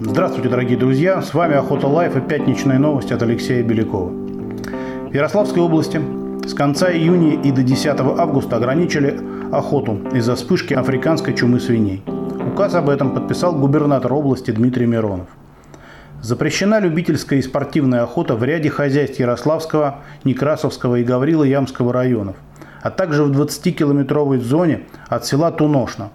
Здравствуйте, дорогие друзья! С вами Охота Life и пятничные новости от Алексея Белякова. В Ярославской области с конца июня и до 10 августа ограничили охоту из-за вспышки африканской чумы свиней. Указ об этом подписал губернатор области Дмитрий Миронов. Запрещена любительская и спортивная охота в ряде хозяйств Ярославского, Некрасовского и Гаврила-Ямского районов, а также в 20-километровой зоне от села Туношна.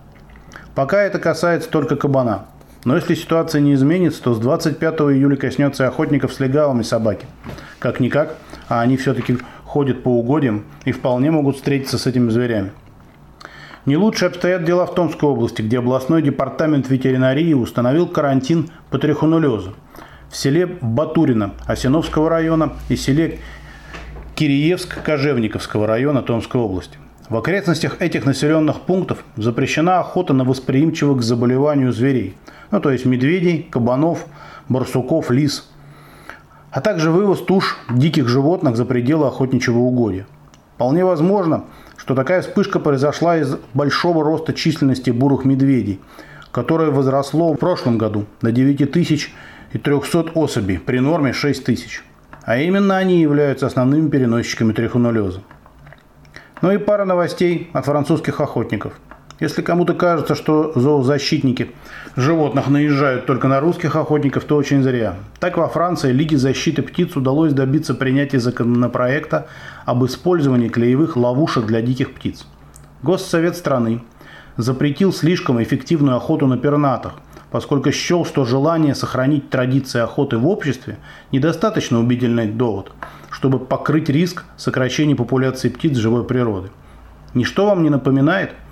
Пока это касается только кабана – но если ситуация не изменится, то с 25 июля коснется охотников с легалами собаки. Как-никак, а они все-таки ходят по угодьям и вполне могут встретиться с этими зверями. Не лучше обстоят дела в Томской области, где областной департамент ветеринарии установил карантин по трихонулезу в селе Батурино Осиновского района и селе Киреевск Кожевниковского района Томской области. В окрестностях этих населенных пунктов запрещена охота на восприимчивых к заболеванию зверей – ну то есть медведей, кабанов, барсуков, лис, а также вывоз туш диких животных за пределы охотничьего угодья. Вполне возможно, что такая вспышка произошла из большого роста численности бурых медведей, которое возросло в прошлом году до 9300 особей при норме 6000. А именно они являются основными переносчиками трихонолеза. Ну и пара новостей от французских охотников – если кому-то кажется, что зоозащитники животных наезжают только на русских охотников, то очень зря. Так во Франции Лиге защиты птиц удалось добиться принятия законопроекта об использовании клеевых ловушек для диких птиц. Госсовет страны запретил слишком эффективную охоту на пернатых, поскольку счел, что желание сохранить традиции охоты в обществе недостаточно убедительный довод, чтобы покрыть риск сокращения популяции птиц живой природы. Ничто вам не напоминает –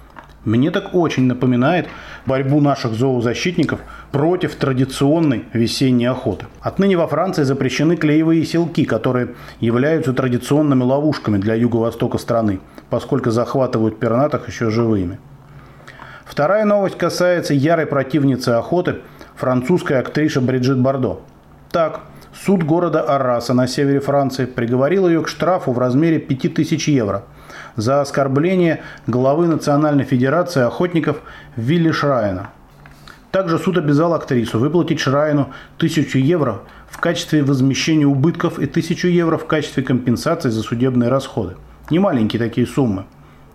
мне так очень напоминает борьбу наших зоозащитников против традиционной весенней охоты. Отныне во Франции запрещены клеевые селки, которые являются традиционными ловушками для юго-востока страны, поскольку захватывают пернатых еще живыми. Вторая новость касается ярой противницы охоты, французской актрисы Бриджит Бардо. Так, суд города Арраса на севере Франции приговорил ее к штрафу в размере 5000 евро – за оскорбление главы Национальной Федерации охотников Вилли Шрайна. Также суд обязал актрису выплатить Шрайну 1000 евро в качестве возмещения убытков и 1000 евро в качестве компенсации за судебные расходы. Немаленькие такие суммы.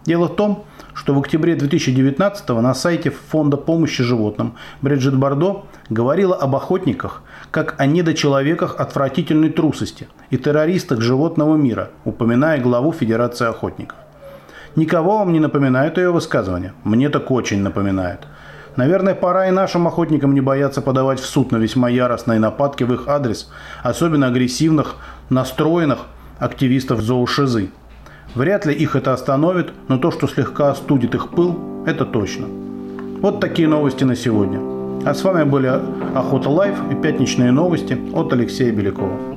Дело в том, что в октябре 2019 на сайте Фонда помощи животным Бриджит Бардо говорила об охотниках как о недочеловеках отвратительной трусости и террористах животного мира, упоминая главу Федерации охотников. Никого вам не напоминает ее высказывание? Мне так очень напоминает. Наверное, пора и нашим охотникам не бояться подавать в суд на весьма яростные нападки в их адрес, особенно агрессивных, настроенных активистов зоошизы. Вряд ли их это остановит, но то, что слегка остудит их пыл, это точно. Вот такие новости на сегодня. А с вами были Охота Life и пятничные новости от Алексея Белякова.